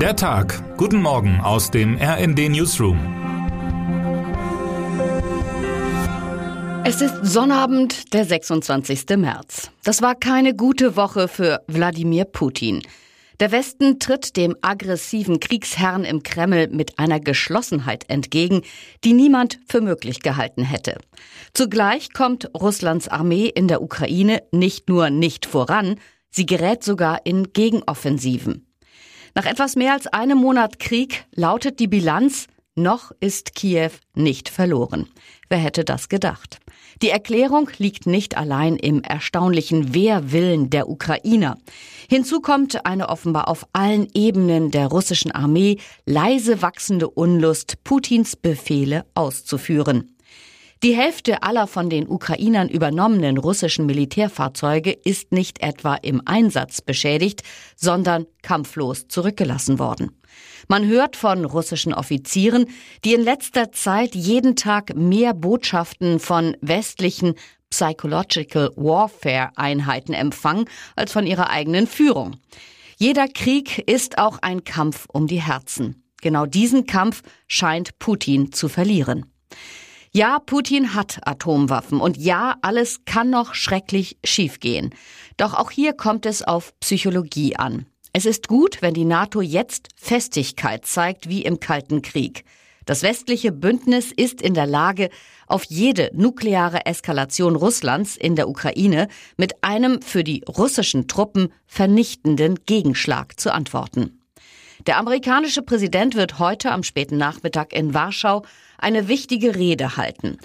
Der Tag. Guten Morgen aus dem RND Newsroom. Es ist Sonnabend, der 26. März. Das war keine gute Woche für Wladimir Putin. Der Westen tritt dem aggressiven Kriegsherrn im Kreml mit einer Geschlossenheit entgegen, die niemand für möglich gehalten hätte. Zugleich kommt Russlands Armee in der Ukraine nicht nur nicht voran, sie gerät sogar in Gegenoffensiven. Nach etwas mehr als einem Monat Krieg lautet die Bilanz, noch ist Kiew nicht verloren. Wer hätte das gedacht? Die Erklärung liegt nicht allein im erstaunlichen Wehrwillen der Ukrainer. Hinzu kommt eine offenbar auf allen Ebenen der russischen Armee leise wachsende Unlust, Putins Befehle auszuführen. Die Hälfte aller von den Ukrainern übernommenen russischen Militärfahrzeuge ist nicht etwa im Einsatz beschädigt, sondern kampflos zurückgelassen worden. Man hört von russischen Offizieren, die in letzter Zeit jeden Tag mehr Botschaften von westlichen Psychological Warfare Einheiten empfangen als von ihrer eigenen Führung. Jeder Krieg ist auch ein Kampf um die Herzen. Genau diesen Kampf scheint Putin zu verlieren. Ja, Putin hat Atomwaffen und ja, alles kann noch schrecklich schiefgehen. Doch auch hier kommt es auf Psychologie an. Es ist gut, wenn die NATO jetzt Festigkeit zeigt wie im Kalten Krieg. Das westliche Bündnis ist in der Lage, auf jede nukleare Eskalation Russlands in der Ukraine mit einem für die russischen Truppen vernichtenden Gegenschlag zu antworten. Der amerikanische Präsident wird heute am späten Nachmittag in Warschau eine wichtige Rede halten.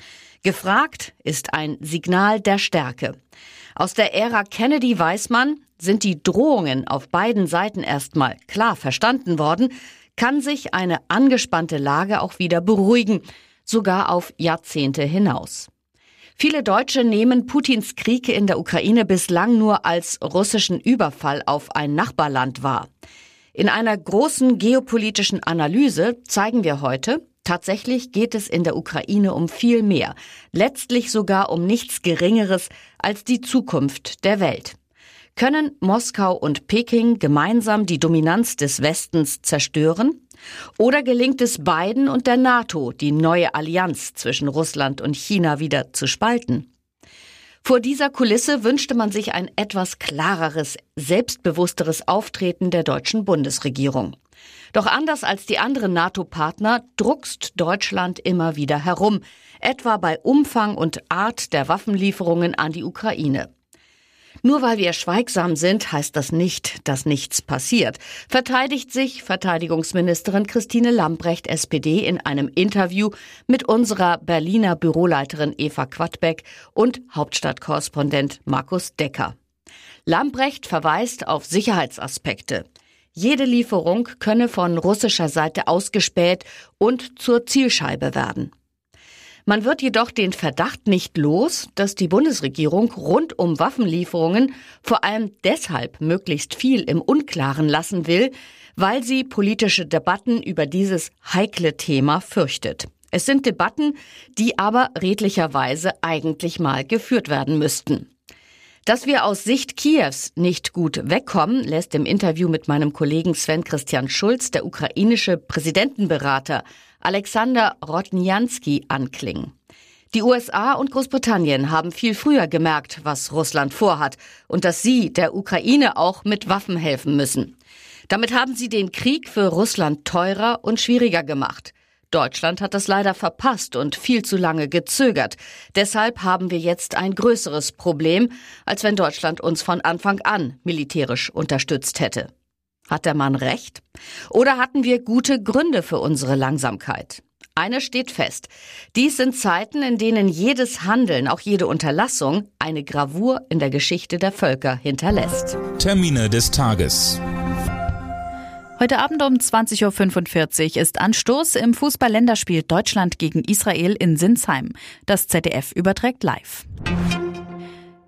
Gefragt ist ein Signal der Stärke. Aus der Ära Kennedy weiß man, sind die Drohungen auf beiden Seiten erstmal klar verstanden worden, kann sich eine angespannte Lage auch wieder beruhigen, sogar auf Jahrzehnte hinaus. Viele Deutsche nehmen Putins Krieg in der Ukraine bislang nur als russischen Überfall auf ein Nachbarland wahr. In einer großen geopolitischen Analyse zeigen wir heute, tatsächlich geht es in der Ukraine um viel mehr, letztlich sogar um nichts Geringeres als die Zukunft der Welt. Können Moskau und Peking gemeinsam die Dominanz des Westens zerstören? Oder gelingt es beiden und der NATO, die neue Allianz zwischen Russland und China wieder zu spalten? Vor dieser Kulisse wünschte man sich ein etwas klareres, selbstbewussteres Auftreten der deutschen Bundesregierung. Doch anders als die anderen NATO-Partner druckst Deutschland immer wieder herum, etwa bei Umfang und Art der Waffenlieferungen an die Ukraine. Nur weil wir schweigsam sind, heißt das nicht, dass nichts passiert, verteidigt sich Verteidigungsministerin Christine Lambrecht SPD in einem Interview mit unserer Berliner Büroleiterin Eva Quadbeck und Hauptstadtkorrespondent Markus Decker. Lambrecht verweist auf Sicherheitsaspekte. Jede Lieferung könne von russischer Seite ausgespäht und zur Zielscheibe werden. Man wird jedoch den Verdacht nicht los, dass die Bundesregierung rund um Waffenlieferungen vor allem deshalb möglichst viel im Unklaren lassen will, weil sie politische Debatten über dieses heikle Thema fürchtet. Es sind Debatten, die aber redlicherweise eigentlich mal geführt werden müssten. Dass wir aus Sicht Kiews nicht gut wegkommen, lässt im Interview mit meinem Kollegen Sven Christian Schulz der ukrainische Präsidentenberater Alexander Rodnianski anklingen. Die USA und Großbritannien haben viel früher gemerkt, was Russland vorhat und dass sie der Ukraine auch mit Waffen helfen müssen. Damit haben sie den Krieg für Russland teurer und schwieriger gemacht. Deutschland hat das leider verpasst und viel zu lange gezögert. Deshalb haben wir jetzt ein größeres Problem, als wenn Deutschland uns von Anfang an militärisch unterstützt hätte. Hat der Mann recht? Oder hatten wir gute Gründe für unsere Langsamkeit? Eine steht fest. Dies sind Zeiten, in denen jedes Handeln, auch jede Unterlassung, eine Gravur in der Geschichte der Völker hinterlässt. Termine des Tages. Heute Abend um 20.45 Uhr ist Anstoß im Fußball-Länderspiel Deutschland gegen Israel in Sinsheim. Das ZDF überträgt live.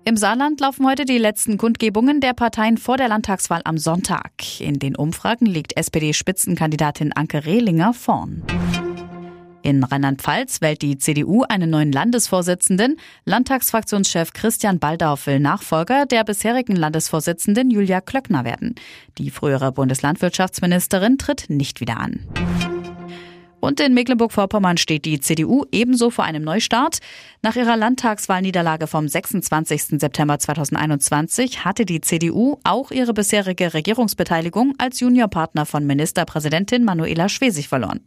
Im Saarland laufen heute die letzten Kundgebungen der Parteien vor der Landtagswahl am Sonntag. In den Umfragen liegt SPD-Spitzenkandidatin Anke Rehlinger vorn. In Rheinland-Pfalz wählt die CDU einen neuen Landesvorsitzenden. Landtagsfraktionschef Christian Baldauf will Nachfolger der bisherigen Landesvorsitzenden Julia Klöckner werden. Die frühere Bundeslandwirtschaftsministerin tritt nicht wieder an. Und in Mecklenburg-Vorpommern steht die CDU ebenso vor einem Neustart. Nach ihrer Landtagswahlniederlage vom 26. September 2021 hatte die CDU auch ihre bisherige Regierungsbeteiligung als Juniorpartner von Ministerpräsidentin Manuela Schwesig verloren.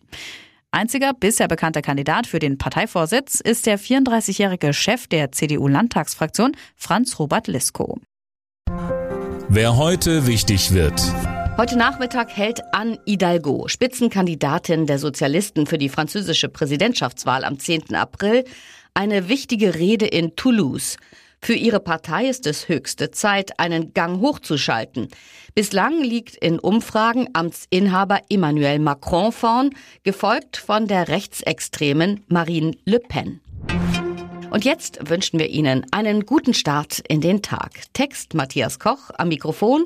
Einziger bisher bekannter Kandidat für den Parteivorsitz ist der 34-jährige Chef der CDU-Landtagsfraktion, Franz Robert Lisko. Wer heute wichtig wird. Heute Nachmittag hält Anne Hidalgo, Spitzenkandidatin der Sozialisten für die französische Präsidentschaftswahl am 10. April, eine wichtige Rede in Toulouse. Für ihre Partei ist es höchste Zeit, einen Gang hochzuschalten. Bislang liegt in Umfragen Amtsinhaber Emmanuel Macron vorn, gefolgt von der rechtsextremen Marine Le Pen. Und jetzt wünschen wir Ihnen einen guten Start in den Tag. Text Matthias Koch am Mikrofon,